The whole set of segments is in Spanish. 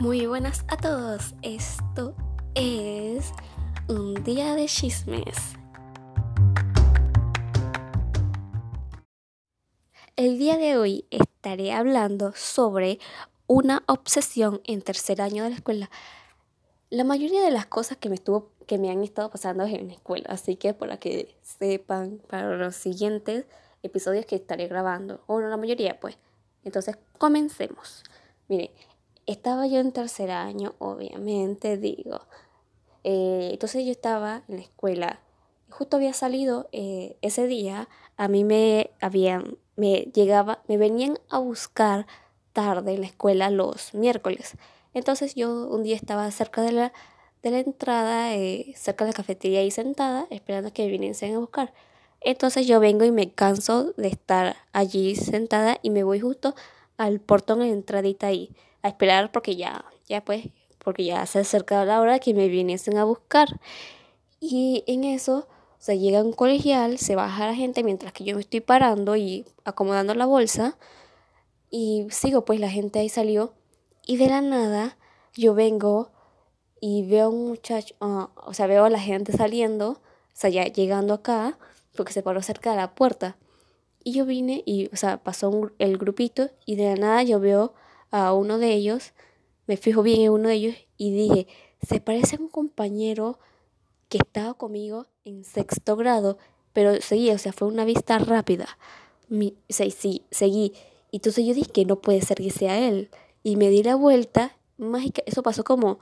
Muy buenas a todos. Esto es un día de chismes. El día de hoy estaré hablando sobre una obsesión en tercer año de la escuela. La mayoría de las cosas que me estuvo que me han estado pasando en la escuela, así que para que sepan para los siguientes episodios que estaré grabando, o no la mayoría, pues. Entonces, comencemos. Mire, estaba yo en tercer año, obviamente, digo. Eh, entonces yo estaba en la escuela. Justo había salido eh, ese día, a mí me habían, me llegaba, me venían a buscar tarde en la escuela los miércoles. Entonces yo un día estaba cerca de la, de la entrada, eh, cerca de la cafetería y sentada, esperando que viniesen a buscar. Entonces yo vengo y me canso de estar allí sentada y me voy justo al portón en entradita ahí a esperar porque ya, ya pues, porque ya se acercaba la hora que me viniesen a buscar. Y en eso, o sea, llega un colegial, se baja la gente mientras que yo me estoy parando y acomodando la bolsa. Y sigo, pues la gente ahí salió. Y de la nada, yo vengo y veo a un muchacho, ah, o sea, veo a la gente saliendo, o sea, ya llegando acá, porque se paró cerca de la puerta. Y yo vine y, o sea, pasó el grupito y de la nada yo veo a uno de ellos, me fijo bien en uno de ellos y dije, se parece a un compañero que estaba conmigo en sexto grado, pero seguí, o sea, fue una vista rápida. Mi, sí, sí, seguí. Y entonces yo dije no puede ser que sea él. Y me di la vuelta, mágica, eso pasó como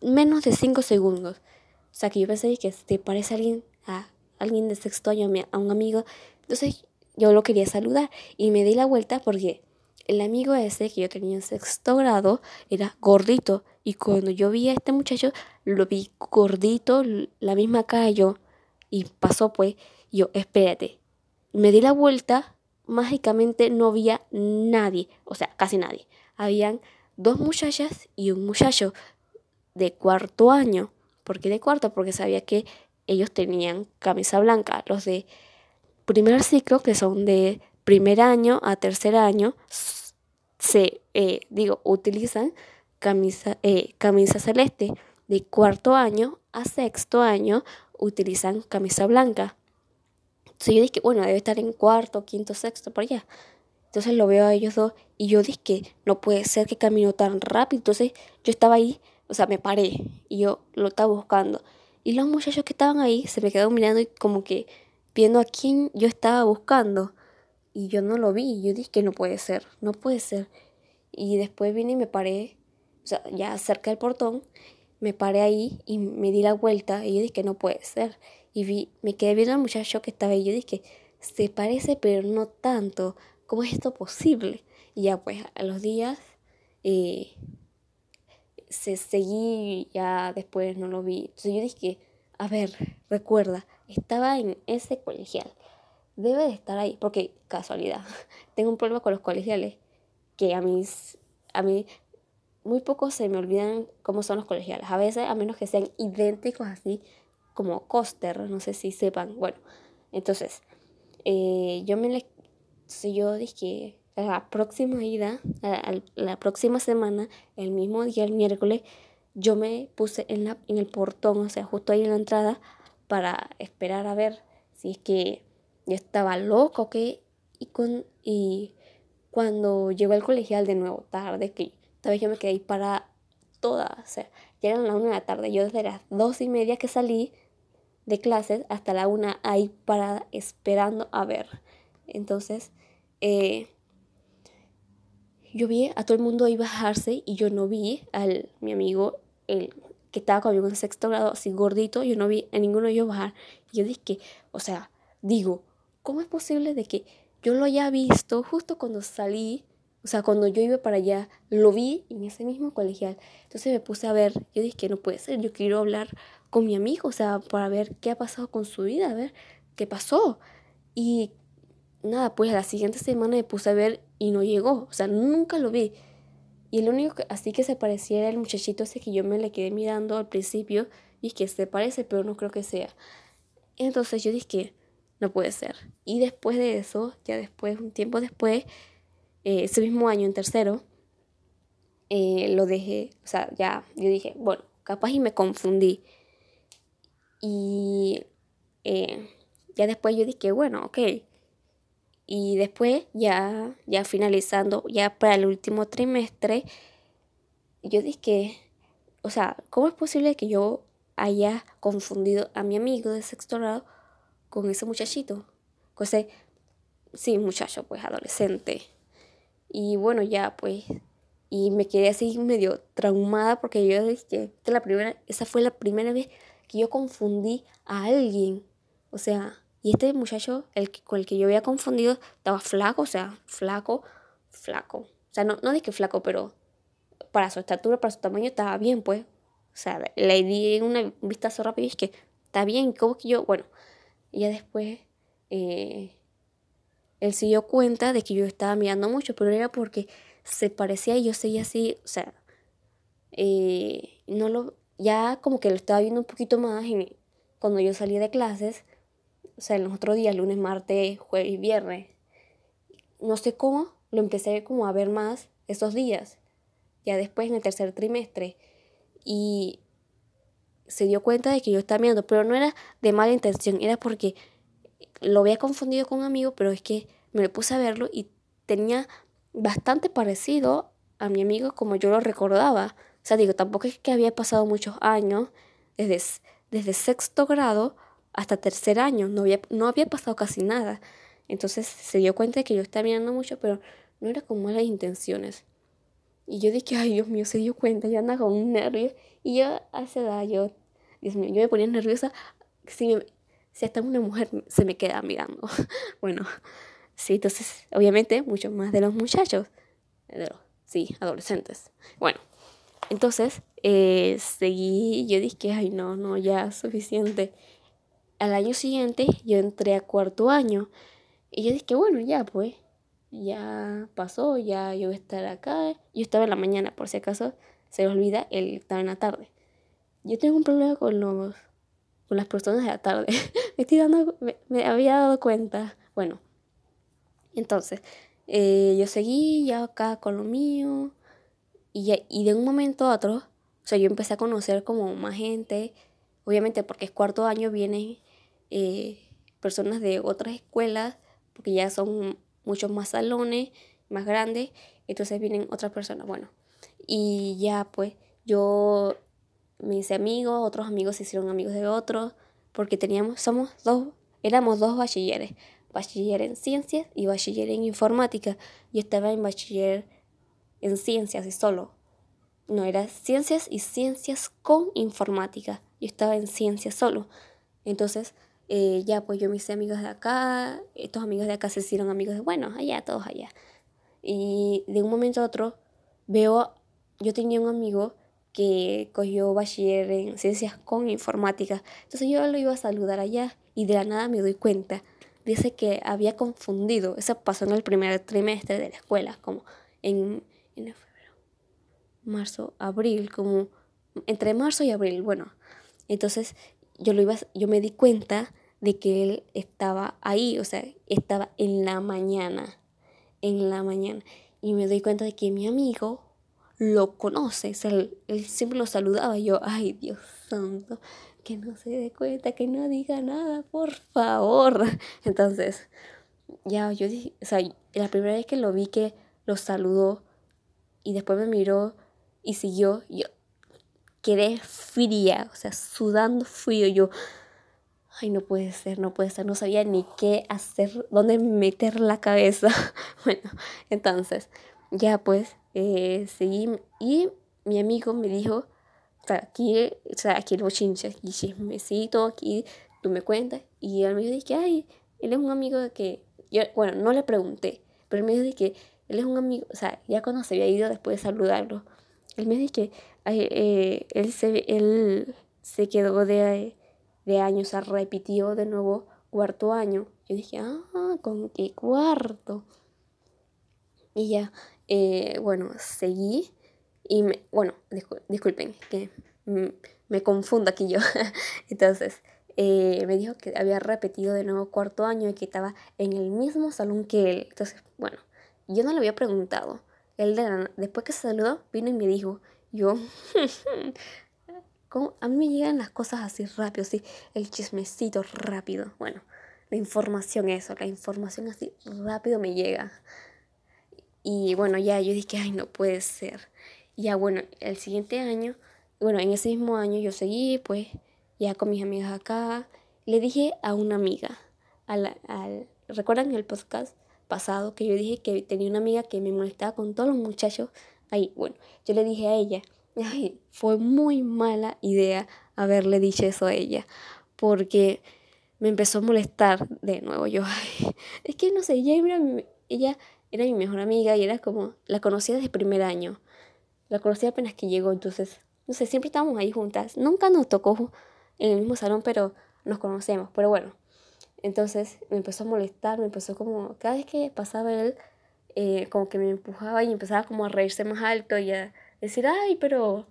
menos de cinco segundos. O sea, que yo pensé que se parece a alguien, a alguien de sexto año, a un amigo. Entonces yo lo quería saludar y me di la vuelta porque el amigo ese que yo tenía en sexto grado era gordito y cuando yo vi a este muchacho lo vi gordito, la misma cara yo y pasó pues yo, espérate, me di la vuelta, mágicamente no había nadie, o sea, casi nadie. Habían dos muchachas y un muchacho de cuarto año. ¿Por qué de cuarto? Porque sabía que ellos tenían camisa blanca. Los de primer ciclo, que son de primer año a tercer año, se, eh, digo, utilizan camisa, eh, camisa celeste. De cuarto año a sexto año utilizan camisa blanca. Entonces yo dije, bueno, debe estar en cuarto, quinto, sexto, por allá. Entonces lo veo a ellos dos y yo dije no puede ser que camino tan rápido. Entonces yo estaba ahí, o sea, me paré y yo lo estaba buscando. Y los muchachos que estaban ahí se me quedaron mirando y como que viendo a quién yo estaba buscando y yo no lo vi. Yo dije que no puede ser, no puede ser. Y después vine y me paré, o sea, ya cerca del portón, me paré ahí y me di la vuelta y yo dije que no puede ser. Y vi, me quedé viendo al muchacho que estaba ahí. Yo dije, se parece, pero no tanto. ¿Cómo es esto posible? Y ya pues a los días eh, se seguí, ya después no lo vi. Entonces yo dije, a ver, recuerda, estaba en ese colegial. Debe de estar ahí, porque casualidad, tengo un problema con los colegiales, que a mí, a mí muy pocos se me olvidan cómo son los colegiales, a veces a menos que sean idénticos así como coster, no sé si sepan, bueno, entonces, eh, yo me le, si yo dije la próxima ida, la próxima semana, el mismo día, el miércoles, yo me puse en, la, en el portón, o sea, justo ahí en la entrada, para esperar a ver si es que yo estaba loco, ¿qué? Y, con, y cuando llegó al colegial de nuevo, tarde, que esta vez yo me quedé ahí para toda, o sea, ya eran las una de la tarde, yo desde las dos y media que salí de clases hasta la una ahí parada esperando a ver. Entonces, eh, yo vi a todo el mundo ahí bajarse y yo no vi al mi amigo, el que estaba conmigo en sexto grado, así gordito, yo no vi a ninguno de ellos bajar. Yo dije o sea, digo, ¿cómo es posible de que yo lo haya visto justo cuando salí? O sea, cuando yo iba para allá, lo vi en ese mismo colegial. Entonces me puse a ver, yo dije que no puede ser, yo quiero hablar con mi amigo, o sea, para ver qué ha pasado con su vida, a ver qué pasó. Y nada, pues la siguiente semana me puse a ver y no llegó, o sea, nunca lo vi. Y el único que así que se parecía era el muchachito ese que yo me le quedé mirando al principio y que se parece, pero no creo que sea. Entonces yo dije, no puede ser. Y después de eso, ya después, un tiempo después, eh, ese mismo año, en tercero, eh, lo dejé, o sea, ya, yo dije, bueno, capaz y me confundí. Y eh, ya después yo dije, bueno, ok. Y después, ya, ya finalizando, ya para el último trimestre, yo dije, o sea, ¿cómo es posible que yo haya confundido a mi amigo de sexto grado con ese muchachito? Con ese, sí, muchacho, pues adolescente. Y bueno, ya pues, y me quedé así medio traumada porque yo dije, la primera, esa fue la primera vez que yo confundí a alguien. O sea, y este muchacho, el con el que yo había confundido, estaba flaco, o sea, flaco, flaco. O sea, no, no dije flaco, pero para su estatura, para su tamaño, estaba bien, pues. O sea, le di una vistazo rápido y es que está bien, como que yo, bueno, y ya después eh, él se dio cuenta de que yo estaba mirando mucho, pero era porque se parecía y yo seguía así, o sea, eh, no lo, ya como que lo estaba viendo un poquito más cuando yo salí de clases o sea, en los otros días, lunes, martes, jueves y viernes. No sé cómo, lo empecé como a ver más esos días, ya después en el tercer trimestre. Y se dio cuenta de que yo estaba mirando, pero no era de mala intención, era porque lo había confundido con un amigo, pero es que me puse a verlo y tenía bastante parecido a mi amigo como yo lo recordaba. O sea, digo, tampoco es que había pasado muchos años desde, desde sexto grado hasta tercer año, no había, no había pasado casi nada. Entonces se dio cuenta de que yo estaba mirando mucho, pero no era con malas intenciones. Y yo dije, ay Dios mío, se dio cuenta, yo andaba con un nervio. Y yo a esa edad, yo, Dios mío, yo me ponía nerviosa si, si hasta una mujer se me queda mirando. bueno, sí, entonces, obviamente, mucho más de los muchachos, de los, sí, adolescentes. Bueno, entonces, eh, seguí, yo dije, ay no, no, ya, suficiente al año siguiente yo entré a cuarto año y yo dije, bueno, ya pues, ya pasó, ya yo voy a estar acá. Yo estaba en la mañana, por si acaso se me olvida, él estaba en la tarde. Yo tengo un problema con los con las personas de la tarde. me estoy dando, me, había dado cuenta. Bueno, entonces, eh, yo seguí ya acá con lo mío y, y de un momento a otro, o sea, yo empecé a conocer como más gente, obviamente porque es cuarto año, viene eh, personas de otras escuelas, porque ya son muchos más salones, más grandes, entonces vienen otras personas, bueno, y ya pues yo me hice amigos, otros amigos se hicieron amigos de otros, porque teníamos, somos dos, éramos dos bachilleres, bachiller en ciencias y bachiller en informática. Yo estaba en bachiller en ciencias y solo. No, era ciencias y ciencias con informática. Yo estaba en ciencias solo. Entonces, eh, ya pues yo me hice amigos de acá, estos amigos de acá se hicieron amigos de, bueno, allá, todos allá. Y de un momento a otro veo, yo tenía un amigo que cogió bachiller en ciencias con informática. Entonces yo lo iba a saludar allá y de la nada me doy cuenta. Dice que había confundido, eso pasó en el primer trimestre de la escuela, como en, en febrero, marzo, abril, como entre marzo y abril, bueno. Entonces yo, lo yo me di cuenta de que él estaba ahí, o sea, estaba en la mañana, en la mañana. Y me doy cuenta de que mi amigo lo conoce, o sea, él, siempre lo saludaba. yo, ay, Dios santo, que no se dé cuenta, que no diga nada, por favor. Entonces, ya yo dije, o sea, la primera vez que lo vi que lo saludó y después me miró y siguió, yo, quedé fría, o sea, sudando frío. Yo, ay, no puede ser, no puede ser, no sabía ni qué hacer, dónde meter la cabeza. bueno, entonces, ya pues, eh, seguí y mi amigo me dijo, o sea, aquí, o sea, aquí el bochinche, aquí chismecito, aquí tú me cuentas. Y él me dijo, que, ay, él es un amigo de que, yo, bueno, no le pregunté, pero él me dijo que él es un amigo, o sea, ya cuando se había ido después de saludarlo, él me dijo que eh, él, se, él se quedó de, de años, se repitió de nuevo cuarto año. Yo dije, ah, ¿con qué cuarto? Y ya, eh, bueno, seguí y me, bueno, disculpen, que me confundo aquí yo. Entonces, eh, me dijo que había repetido de nuevo cuarto año y que estaba en el mismo salón que él. Entonces, bueno, yo no le había preguntado él de después que se saludó, vino y me dijo, yo, a mí me llegan las cosas así rápido, sí, el chismecito rápido. Bueno, la información, eso, la información así rápido me llega. Y bueno, ya yo dije, ay, no puede ser. ya bueno, el siguiente año, bueno, en ese mismo año yo seguí, pues, ya con mis amigas acá. Le dije a una amiga, al, al, ¿recuerdan el podcast pasado que yo dije que tenía una amiga que me molestaba con todos los muchachos? Ahí, bueno, yo le dije a ella, ay, fue muy mala idea haberle dicho eso a ella, porque me empezó a molestar de nuevo. Yo, ay, es que no sé, ella era, mi, mejor amiga y era como, la conocía desde primer año. La conocía apenas que llegó, entonces, no sé, siempre estábamos ahí juntas. Nunca nos tocó en el mismo salón, pero nos conocemos. Pero bueno, entonces me empezó a molestar, me empezó como, cada vez que pasaba él, eh, como que me empujaba y empezaba como a reírse más alto y a decir, ay, pero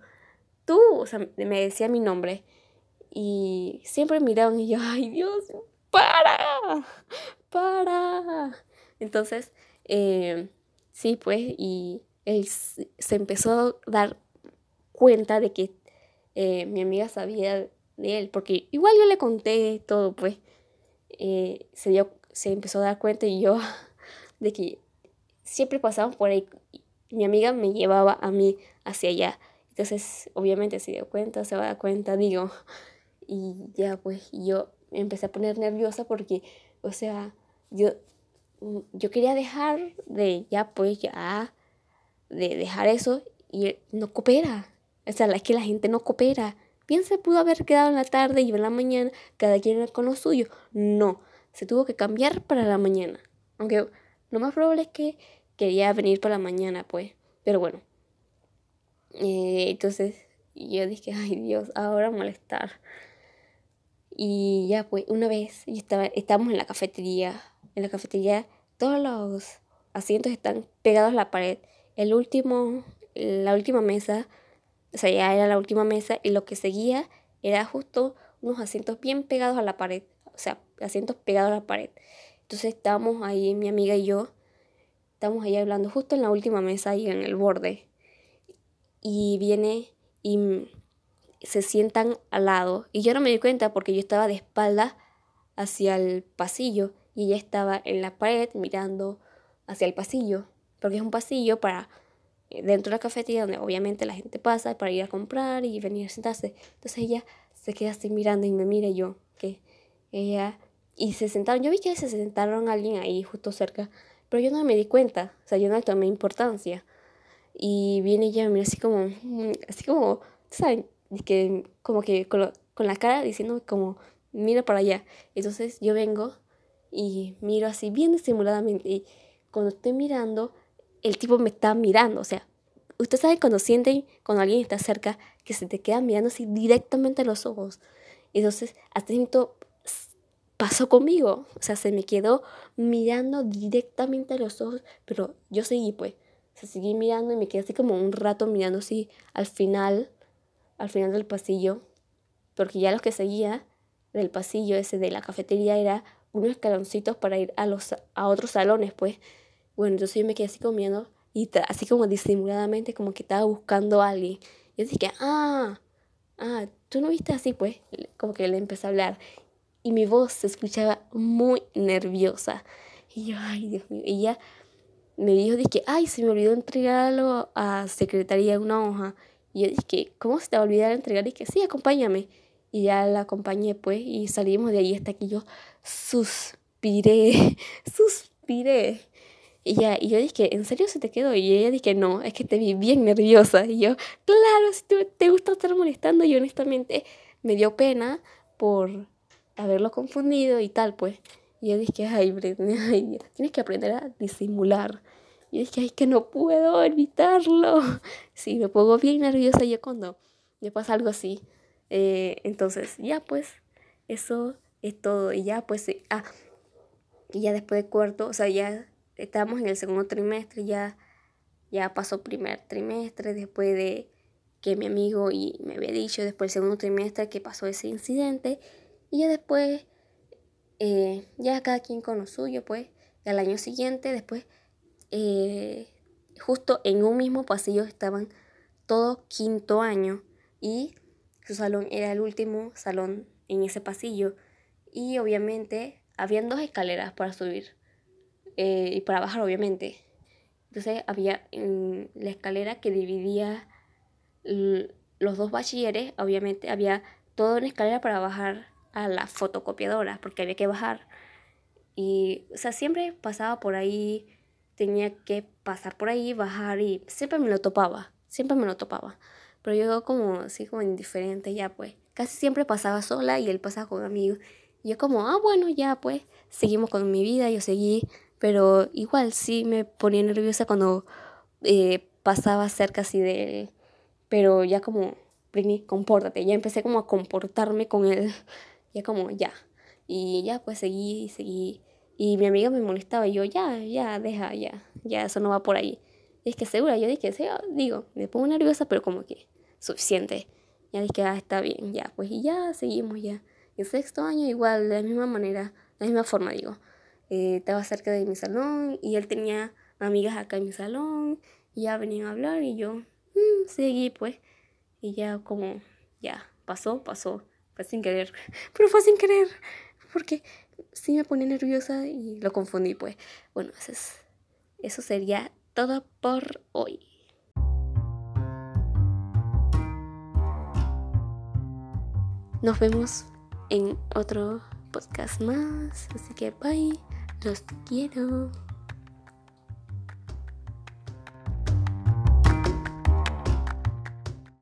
tú, o sea, me decía mi nombre. Y siempre miraban y yo, ay Dios, para, para. Entonces, eh, sí, pues, y él se empezó a dar cuenta de que eh, mi amiga sabía de él, porque igual yo le conté todo, pues, se, dio, se empezó a dar cuenta y yo de que siempre pasábamos por ahí, mi amiga me llevaba a mí hacia allá. Entonces, obviamente se dio cuenta, se va a dar cuenta, digo, y ya pues yo empecé a poner nerviosa porque, o sea, yo, mm, yo quería dejar de, ya pues, ya, de dejar eso y no coopera. O sea, es que la gente no coopera. Bien se pudo haber quedado en la tarde y en la mañana, cada quien con lo suyo. No, se tuvo que cambiar para la mañana. Aunque lo más probable es que quería venir para la mañana, pues. Pero bueno. Eh, entonces yo dije, ay Dios, ahora molestar. Y ya pues una vez yo estaba, estábamos en la cafetería. En la cafetería todos los asientos están pegados a la pared. El último, la última mesa, o sea, ya era la última mesa y lo que seguía era justo unos asientos bien pegados a la pared. O sea, asientos pegados a la pared. Entonces estábamos ahí, mi amiga y yo, estábamos ahí hablando justo en la última mesa, ahí en el borde. Y viene y se sientan al lado. Y yo no me di cuenta porque yo estaba de espalda hacia el pasillo y ella estaba en la pared mirando hacia el pasillo. Porque es un pasillo para eh, dentro de la cafetería donde obviamente la gente pasa para ir a comprar y venir a sentarse. Entonces ella se queda así mirando y me mira yo, que ella y se sentaron, yo vi que se sentaron alguien ahí justo cerca, pero yo no me di cuenta, o sea, yo no tomé importancia. Y viene ella mira así como, mm, así como, ¿saben? que como que con, la cara diciendo como, mira para allá. Entonces yo vengo y miro así bien disimuladamente. Y cuando estoy mirando, el tipo me está mirando. O sea, usted sabe cuando sienten, cuando alguien está cerca, que se te queda mirando así directamente a los ojos. Entonces, hasta momento pasó conmigo. O sea, se me quedó mirando directamente a los ojos, pero yo seguí pues. se seguí mirando y me quedé así como un rato mirando así al final al final del pasillo, porque ya lo que seguía del pasillo ese de la cafetería era unos escaloncitos para ir a, los, a otros salones, pues. Bueno, entonces yo me quedé así comiendo y así como disimuladamente como que estaba buscando a alguien. Yo dije, ah, ah, tú no viste así, pues. Como que le empecé a hablar. Y mi voz se escuchaba muy nerviosa. Y yo, ay, Dios mío. Y ella me dijo, dije, ay, se me olvidó entregarlo a secretaría una hoja. Y yo dije, ¿cómo se te va a olvidar entregar? Y que sí, acompáñame. Y ya la acompañé, pues, y salimos de ahí hasta que yo suspiré, suspiré. Y, ya, y yo dije, ¿en serio se te quedó? Y ella dije, no, es que te vi bien nerviosa. Y yo, claro, si te, te gusta estar molestando. Y honestamente me dio pena por haberlo confundido y tal, pues. Y yo dije, ay, Brenda, ay, tienes que aprender a disimular. Y dije, ay, que no puedo evitarlo. Sí, me pongo bien nerviosa ya cuando me pasa algo así. Eh, entonces, ya pues, eso es todo. Y ya pues, ah, y ya después de cuarto, o sea, ya estábamos en el segundo trimestre, ya, ya pasó primer trimestre, después de que mi amigo y me había dicho después del segundo trimestre que pasó ese incidente. Y ya después, eh, ya cada quien con lo suyo, pues, al año siguiente, después eh, justo en un mismo pasillo estaban todo quinto año y su salón era el último salón en ese pasillo y obviamente habían dos escaleras para subir eh, y para bajar obviamente. Entonces había la escalera que dividía los dos bachilleres, obviamente había toda una escalera para bajar a la fotocopiadora, porque había que bajar. Y, o sea, siempre pasaba por ahí, tenía que pasar por ahí, bajar y siempre me lo topaba, siempre me lo topaba. Pero yo como así como indiferente ya pues. Casi siempre pasaba sola y él pasaba con amigos. Y yo como, ah, bueno, ya pues, seguimos con mi vida, yo seguí. Pero igual sí me ponía nerviosa cuando eh, pasaba cerca así de él. Pero ya como, Britney, compórtate. Ya empecé como a comportarme con él. Ya como, ya. Y ya pues seguí y seguí. Y mi amiga me molestaba y yo, ya, ya, deja, ya, ya, eso no va por ahí. Es que segura, yo dije, sí, digo, me pongo nerviosa, pero como que suficiente. Ya dije, ah, está bien, ya, pues y ya, seguimos ya. En sexto año igual, de la misma manera, de la misma forma, digo. Eh, estaba cerca de mi salón y él tenía amigas acá en mi salón y ya venían a hablar y yo mm, seguí pues. Y ya como, ya, pasó, pasó, fue sin querer, pero fue sin querer, porque sí me pone nerviosa y lo confundí pues. Bueno, eso, es, eso sería todo por hoy. Nos vemos en otro podcast más. Así que bye. Los quiero.